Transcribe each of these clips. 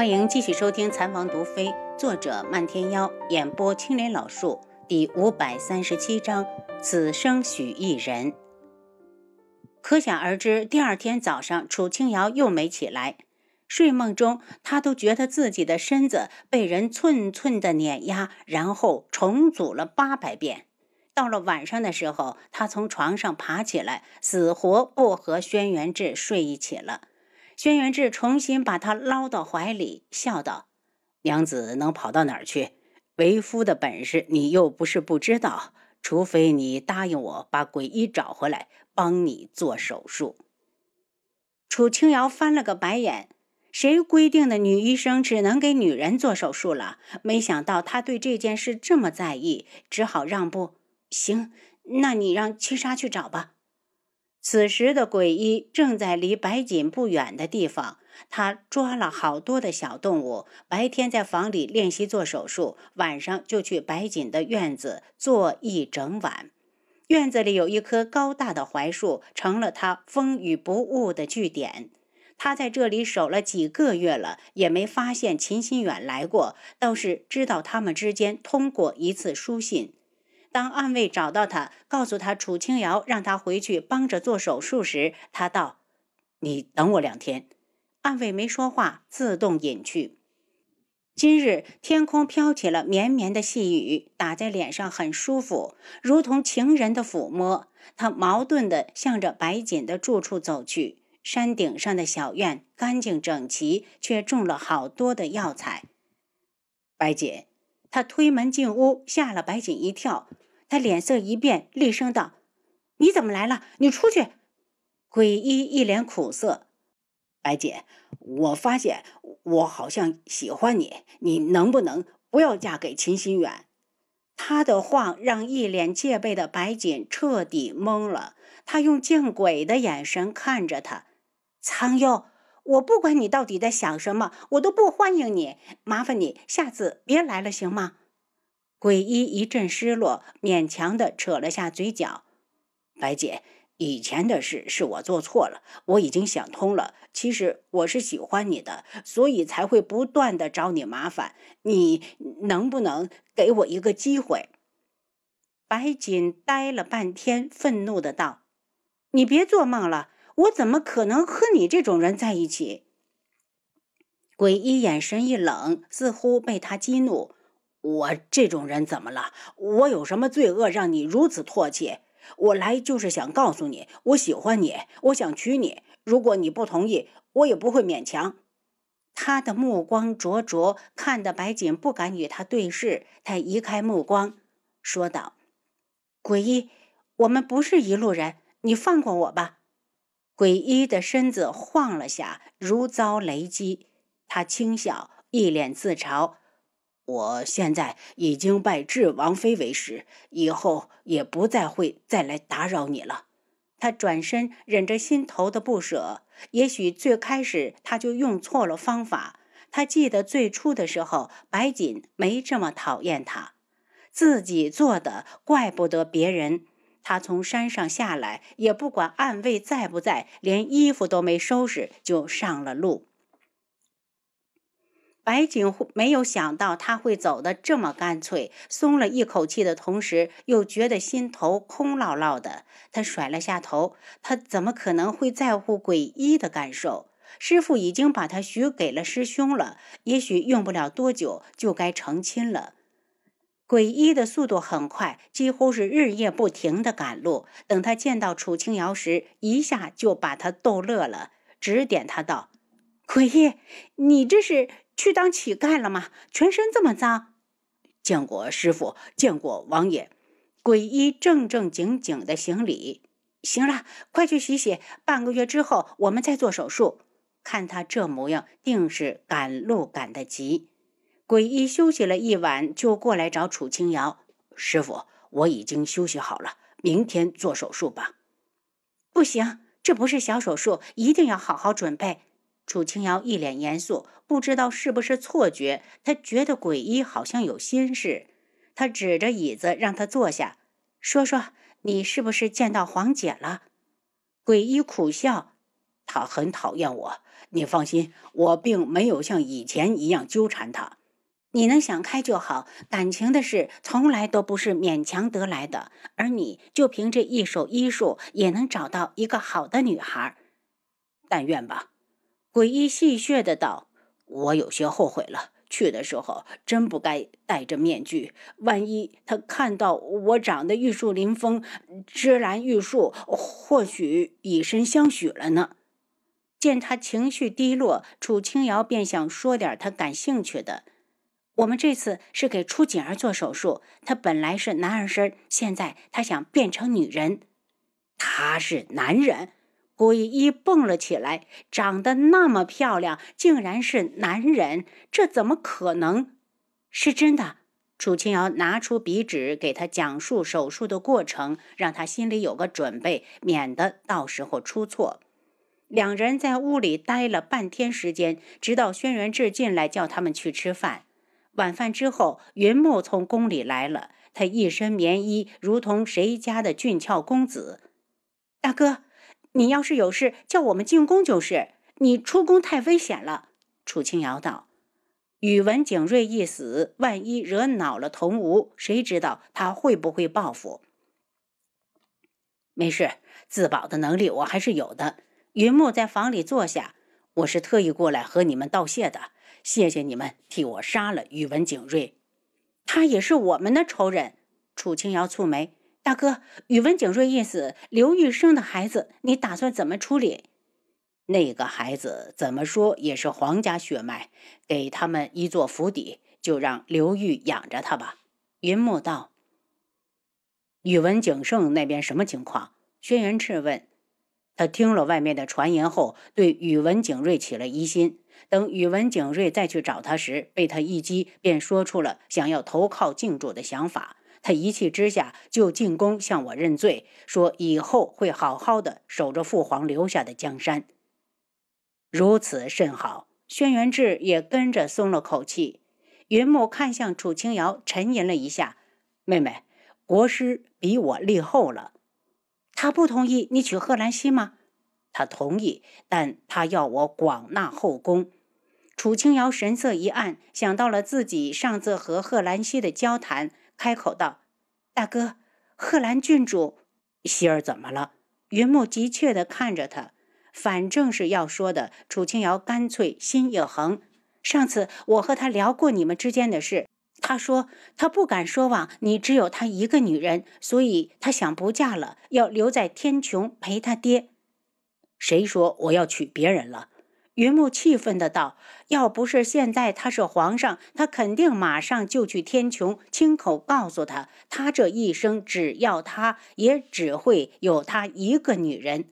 欢迎继续收听《残王毒妃》，作者漫天妖，演播青莲老树，第五百三十七章：此生许一人。可想而知，第二天早上，楚清瑶又没起来。睡梦中，她都觉得自己的身子被人寸寸的碾压，然后重组了八百遍。到了晚上的时候，她从床上爬起来，死活不和轩辕志睡一起了。轩辕志重新把他捞到怀里，笑道：“娘子能跑到哪儿去？为夫的本事你又不是不知道。除非你答应我把鬼医找回来，帮你做手术。”楚清瑶翻了个白眼：“谁规定的女医生只能给女人做手术了？没想到他对这件事这么在意，只好让步。行，那你让七杀去找吧。”此时的鬼医正在离白锦不远的地方，他抓了好多的小动物，白天在房里练习做手术，晚上就去白锦的院子坐一整晚。院子里有一棵高大的槐树，成了他风雨不误的据点。他在这里守了几个月了，也没发现秦心远来过，倒是知道他们之间通过一次书信。当暗卫找到他，告诉他楚清瑶让他回去帮着做手术时，他道：“你等我两天。”暗卫没说话，自动隐去。今日天空飘起了绵绵的细雨，打在脸上很舒服，如同情人的抚摸。他矛盾地向着白锦的住处走去。山顶上的小院干净整齐，却种了好多的药材。白锦。他推门进屋，吓了白锦一跳。他脸色一变，厉声道：“你怎么来了？你出去！”鬼医一脸苦涩：“白锦，我发现我好像喜欢你，你能不能不要嫁给秦心远？”他的话让一脸戒备的白锦彻底懵了。他用见鬼的眼神看着他：“苍幽。”我不管你到底在想什么，我都不欢迎你。麻烦你下次别来了，行吗？鬼医一阵失落，勉强的扯了下嘴角。白姐，以前的事是我做错了，我已经想通了。其实我是喜欢你的，所以才会不断的找你麻烦。你能不能给我一个机会？白锦呆了半天，愤怒的道：“你别做梦了。”我怎么可能和你这种人在一起？鬼医眼神一冷，似乎被他激怒。我这种人怎么了？我有什么罪恶让你如此唾弃？我来就是想告诉你，我喜欢你，我想娶你。如果你不同意，我也不会勉强。他的目光灼灼，看得白锦不敢与他对视。他移开目光，说道：“鬼医，我们不是一路人，你放过我吧。”鬼医的身子晃了下，如遭雷击。他轻笑，一脸自嘲：“我现在已经拜智王妃为师，以后也不再会再来打扰你了。”他转身，忍着心头的不舍。也许最开始他就用错了方法。他记得最初的时候，白锦没这么讨厌他，自己做的，怪不得别人。他从山上下来，也不管暗卫在不在，连衣服都没收拾就上了路。白景没有想到他会走得这么干脆，松了一口气的同时，又觉得心头空落落的。他甩了下头，他怎么可能会在乎鬼医的感受？师傅已经把他许给了师兄了，也许用不了多久就该成亲了。鬼医的速度很快，几乎是日夜不停的赶路。等他见到楚清瑶时，一下就把他逗乐了，指点他道：“鬼医，你这是去当乞丐了吗？全身这么脏。”见过师傅，见过王爷。鬼医正正经经的行礼。行了，快去洗洗，半个月之后我们再做手术。看他这模样，定是赶路赶得急。鬼医休息了一晚，就过来找楚清瑶师傅。我已经休息好了，明天做手术吧。不行，这不是小手术，一定要好好准备。楚清瑶一脸严肃，不知道是不是错觉，他觉得鬼医好像有心事。他指着椅子让他坐下，说：“说你是不是见到黄姐了？”鬼医苦笑。他很讨厌我。你放心，我并没有像以前一样纠缠他。你能想开就好。感情的事从来都不是勉强得来的，而你就凭这一手医术也能找到一个好的女孩。但愿吧。鬼医戏谑的道：“我有些后悔了。”去的时候真不该戴着面具，万一他看到我长得玉树临风、芝兰玉树，或许以身相许了呢。见他情绪低落，楚清瑶便想说点他感兴趣的。我们这次是给楚锦儿做手术，他本来是男儿身，现在他想变成女人。他是男人。鬼一蹦了起来，长得那么漂亮，竟然是男人，这怎么可能？是真的。楚清瑶拿出笔纸给他讲述手术的过程，让他心里有个准备，免得到时候出错。两人在屋里待了半天时间，直到轩辕志进来叫他们去吃饭。晚饭之后，云木从宫里来了，他一身棉衣，如同谁家的俊俏公子。大哥。你要是有事，叫我们进宫就是。你出宫太危险了。”楚清瑶道。宇文景睿一死，万一惹恼了童无，谁知道他会不会报复？没事，自保的能力我还是有的。云木在房里坐下，我是特意过来和你们道谢的。谢谢你们替我杀了宇文景睿，他也是我们的仇人。楚清瑶蹙眉。大哥，宇文景睿一死，刘玉生的孩子，你打算怎么处理？那个孩子怎么说也是皇家血脉，给他们一座府邸，就让刘玉养着他吧。云木道。宇文景胜那边什么情况？轩辕赤问。他听了外面的传言后，对宇文景睿起了疑心。等宇文景睿再去找他时，被他一击，便说出了想要投靠靖主的想法。他一气之下就进宫向我认罪，说以后会好好的守着父皇留下的江山。如此甚好，轩辕志也跟着松了口气。云木看向楚清瑶，沉吟了一下：“妹妹，国师比我立后了。他不同意你娶贺兰溪吗？他同意，但他要我广纳后宫。”楚清瑶神色一暗，想到了自己上次和贺兰溪的交谈。开口道：“大哥，贺兰郡主，希儿怎么了？”云木急切地看着他，反正是要说的。楚清瑶干脆心一横：“上次我和他聊过你们之间的事，他说他不敢奢望你只有他一个女人，所以他想不嫁了，要留在天穹陪他爹。谁说我要娶别人了？”云木气愤的道：“要不是现在他是皇上，他肯定马上就去天穹，亲口告诉他，他这一生只要他，也只会有他一个女人。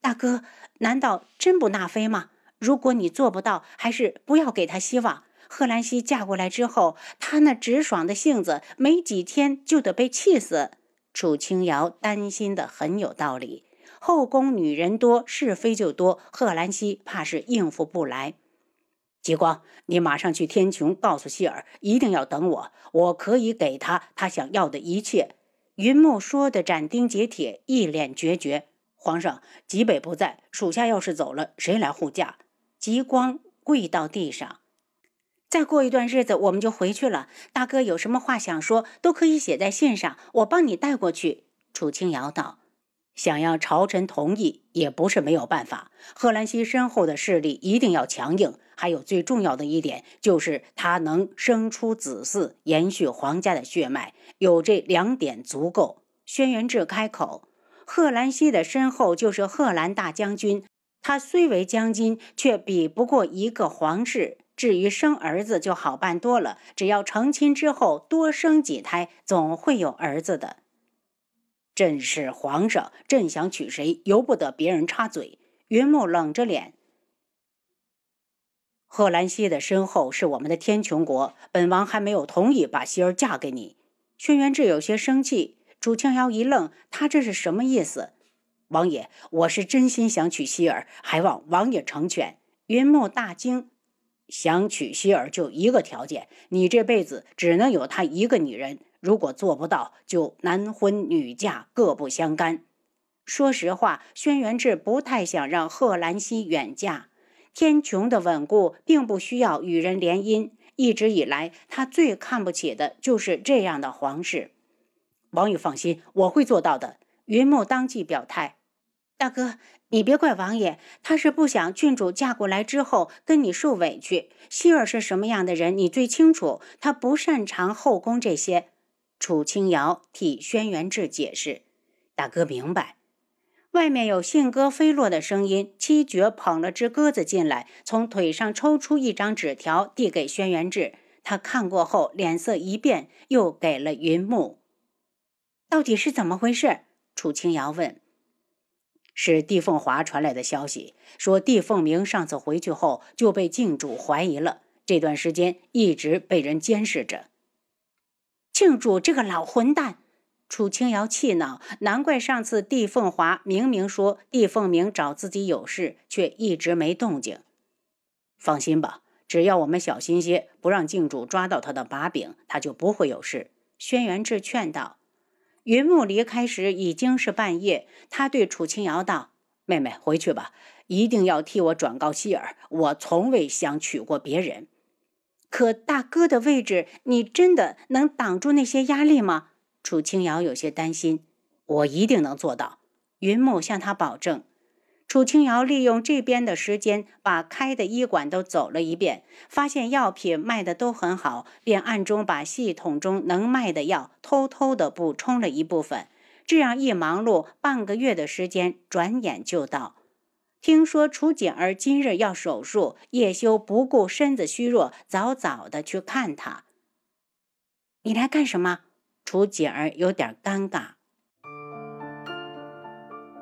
大哥，难道真不纳妃吗？如果你做不到，还是不要给他希望。贺兰溪嫁过来之后，她那直爽的性子，没几天就得被气死。”楚清瑶担心的很有道理。后宫女人多，是非就多。贺兰溪怕是应付不来。极光，你马上去天穹，告诉希儿，一定要等我。我可以给他他想要的一切。云木说的斩钉截铁，一脸决绝。皇上，极北不在，属下要是走了，谁来护驾？极光跪到地上。再过一段日子，我们就回去了。大哥有什么话想说，都可以写在信上，我帮你带过去。楚清瑶道。想要朝臣同意也不是没有办法。贺兰溪身后的势力一定要强硬，还有最重要的一点就是他能生出子嗣，延续皇家的血脉。有这两点足够。轩辕志开口：“贺兰溪的身后就是贺兰大将军，他虽为将军，却比不过一个皇室。至于生儿子就好办多了，只要成亲之后多生几胎，总会有儿子的。”朕是皇上，朕想娶谁，由不得别人插嘴。云木冷着脸。贺兰溪的身后是我们的天穹国，本王还没有同意把希儿嫁给你。轩辕志有些生气。楚清瑶一愣，他这是什么意思？王爷，我是真心想娶希儿，还望王爷成全。云木大惊，想娶希儿就一个条件，你这辈子只能有她一个女人。如果做不到，就男婚女嫁，各不相干。说实话，轩辕志不太想让贺兰溪远嫁。天穹的稳固并不需要与人联姻。一直以来，他最看不起的就是这样的皇室。王宇放心，我会做到的。云木当即表态：“大哥，你别怪王爷，他是不想郡主嫁过来之后跟你受委屈。希儿是什么样的人，你最清楚。他不擅长后宫这些。”楚清瑶替轩辕志解释：“大哥明白。”外面有信鸽飞落的声音，七绝捧了只鸽子进来，从腿上抽出一张纸条，递给轩辕志。他看过后，脸色一变，又给了云木。到底是怎么回事？楚清瑶问。是帝凤华传来的消息，说帝凤鸣上次回去后就被靖主怀疑了，这段时间一直被人监视着。靖主这个老混蛋！楚清瑶气恼，难怪上次帝凤华明明说帝凤鸣找自己有事，却一直没动静。放心吧，只要我们小心些，不让靖主抓到他的把柄，他就不会有事。轩辕志劝道。云木离开时已经是半夜，他对楚清瑶道：“妹妹，回去吧，一定要替我转告希儿，我从未想娶过别人。可大哥的位置，你真的能挡住那些压力吗？”楚清瑶有些担心，我一定能做到。云木向他保证。楚清瑶利用这边的时间，把开的医馆都走了一遍，发现药品卖的都很好，便暗中把系统中能卖的药偷偷的补充了一部分。这样一忙碌，半个月的时间转眼就到。听说楚锦儿今日要手术，叶修不顾身子虚弱，早早的去看她。你来干什么？楚锦儿有点尴尬。